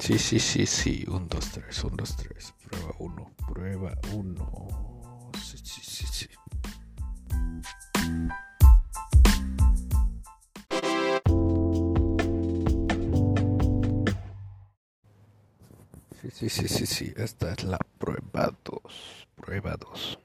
Sí, sí, sí, sí. Un, dos, tres, un, dos, tres. Prueba uno, prueba uno. Sí, sí, sí, sí. Sí, sí, sí, sí, sí. Esta es la prueba dos. Prueba dos.